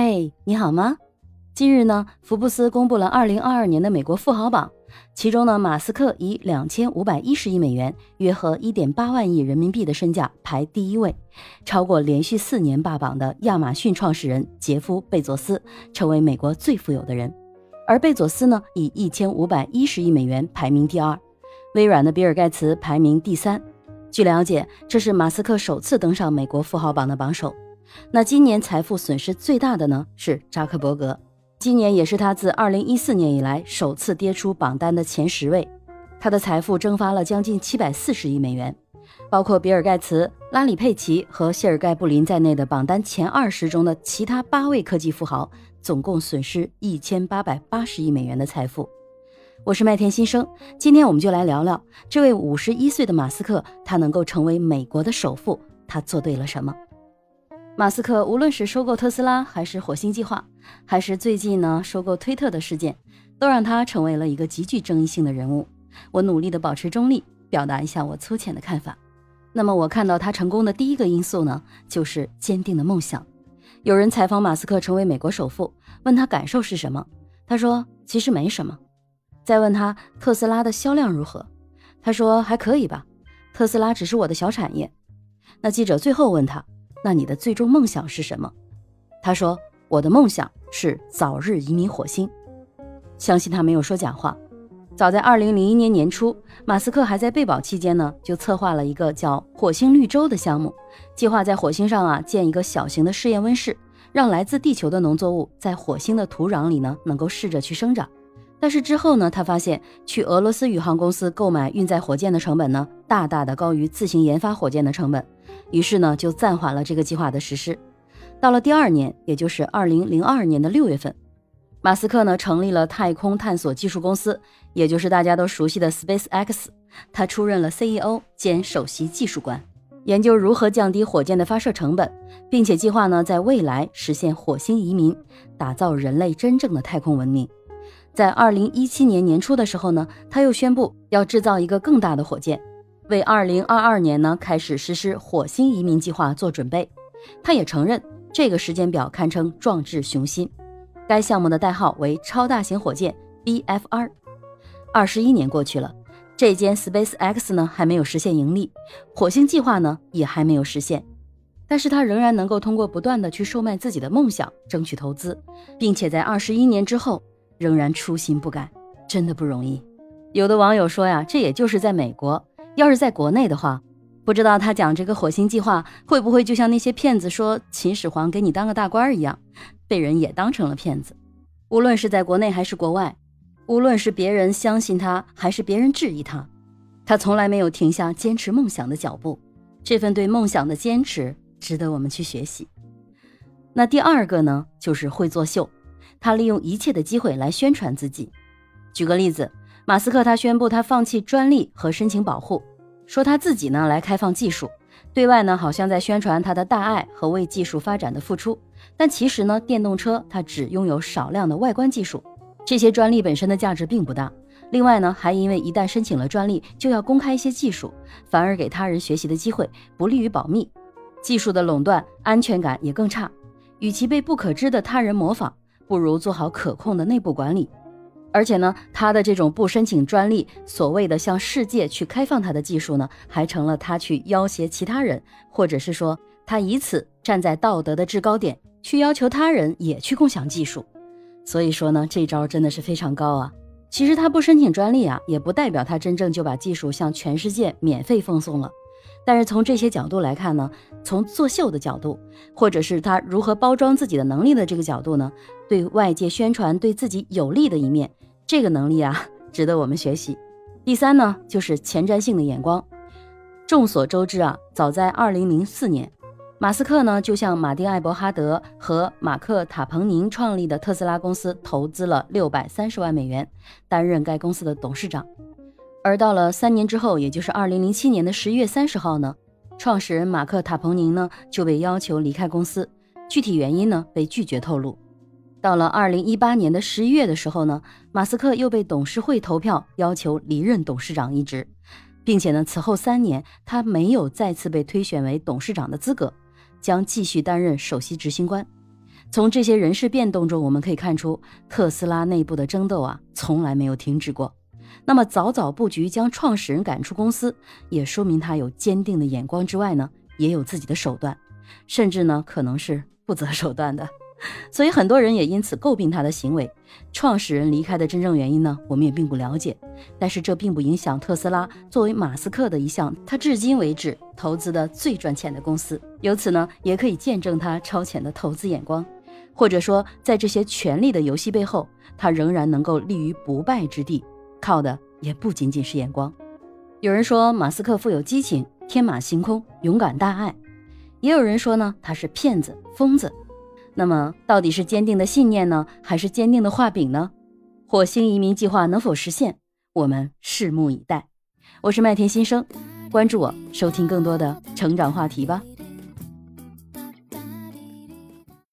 嘿，你好吗？近日呢，福布斯公布了二零二二年的美国富豪榜，其中呢，马斯克以两千五百一十亿美元（约合一点八万亿人民币）的身价排第一位，超过连续四年霸榜的亚马逊创始人杰夫·贝佐斯，成为美国最富有的人。而贝佐斯呢，以一千五百一十亿美元排名第二，微软的比尔·盖茨排名第三。据了解，这是马斯克首次登上美国富豪榜的榜首。那今年财富损失最大的呢是扎克伯格，今年也是他自2014年以来首次跌出榜单的前十位，他的财富蒸发了将近740亿美元，包括比尔盖茨、拉里佩奇和谢尔盖布林在内的榜单前二十中的其他八位科技富豪，总共损失1880亿美元的财富。我是麦田新生，今天我们就来聊聊这位51岁的马斯克，他能够成为美国的首富，他做对了什么？马斯克无论是收购特斯拉，还是火星计划，还是最近呢收购推特的事件，都让他成为了一个极具争议性的人物。我努力的保持中立，表达一下我粗浅的看法。那么我看到他成功的第一个因素呢，就是坚定的梦想。有人采访马斯克成为美国首富，问他感受是什么，他说其实没什么。再问他特斯拉的销量如何，他说还可以吧，特斯拉只是我的小产业。那记者最后问他。那你的最终梦想是什么？他说：“我的梦想是早日移民火星。”相信他没有说假话。早在2001年年初，马斯克还在被保期间呢，就策划了一个叫“火星绿洲”的项目，计划在火星上啊建一个小型的试验温室，让来自地球的农作物在火星的土壤里呢能够试着去生长。但是之后呢，他发现去俄罗斯宇航公司购买运载火箭的成本呢，大大的高于自行研发火箭的成本。于是呢，就暂缓了这个计划的实施。到了第二年，也就是二零零二年的六月份，马斯克呢成立了太空探索技术公司，也就是大家都熟悉的 SpaceX。他出任了 CEO 兼首席技术官，研究如何降低火箭的发射成本，并且计划呢在未来实现火星移民，打造人类真正的太空文明。在二零一七年年初的时候呢，他又宣布要制造一个更大的火箭。为二零二二年呢开始实施火星移民计划做准备，他也承认这个时间表堪称壮志雄心。该项目的代号为超大型火箭 BFR。二十一年过去了，这间 SpaceX 呢还没有实现盈利，火星计划呢也还没有实现，但是他仍然能够通过不断的去售卖自己的梦想，争取投资，并且在二十一年之后仍然初心不改，真的不容易。有的网友说呀，这也就是在美国。要是在国内的话，不知道他讲这个火星计划会不会就像那些骗子说秦始皇给你当个大官一样，被人也当成了骗子。无论是在国内还是国外，无论是别人相信他还是别人质疑他，他从来没有停下坚持梦想的脚步。这份对梦想的坚持值得我们去学习。那第二个呢，就是会作秀，他利用一切的机会来宣传自己。举个例子。马斯克他宣布他放弃专利和申请保护，说他自己呢来开放技术，对外呢好像在宣传他的大爱和为技术发展的付出，但其实呢电动车它只拥有少量的外观技术，这些专利本身的价值并不大。另外呢还因为一旦申请了专利就要公开一些技术，反而给他人学习的机会，不利于保密，技术的垄断安全感也更差。与其被不可知的他人模仿，不如做好可控的内部管理。而且呢，他的这种不申请专利，所谓的向世界去开放他的技术呢，还成了他去要挟其他人，或者是说他以此站在道德的制高点，去要求他人也去共享技术。所以说呢，这招真的是非常高啊。其实他不申请专利啊，也不代表他真正就把技术向全世界免费奉送了。但是从这些角度来看呢，从作秀的角度，或者是他如何包装自己的能力的这个角度呢，对外界宣传对自己有利的一面。这个能力啊，值得我们学习。第三呢，就是前瞻性的眼光。众所周知啊，早在2004年，马斯克呢就向马丁·艾伯哈德和马克·塔彭宁创立的特斯拉公司投资了630万美元，担任该公司的董事长。而到了三年之后，也就是2007年的十一月三十号呢，创始人马克·塔彭宁呢就被要求离开公司，具体原因呢被拒绝透露。到了二零一八年的十一月的时候呢，马斯克又被董事会投票要求离任董事长一职，并且呢，此后三年他没有再次被推选为董事长的资格，将继续担任首席执行官。从这些人事变动中，我们可以看出特斯拉内部的争斗啊，从来没有停止过。那么早早布局将创始人赶出公司，也说明他有坚定的眼光之外呢，也有自己的手段，甚至呢可能是不择手段的。所以很多人也因此诟病他的行为。创始人离开的真正原因呢，我们也并不了解。但是这并不影响特斯拉作为马斯克的一项他至今为止投资的最赚钱的公司。由此呢，也可以见证他超前的投资眼光，或者说在这些权力的游戏背后，他仍然能够立于不败之地，靠的也不仅仅是眼光。有人说马斯克富有激情，天马行空，勇敢大爱；也有人说呢，他是骗子，疯子。那么，到底是坚定的信念呢，还是坚定的画饼呢？火星移民计划能否实现？我们拭目以待。我是麦田新生，关注我，收听更多的成长话题吧。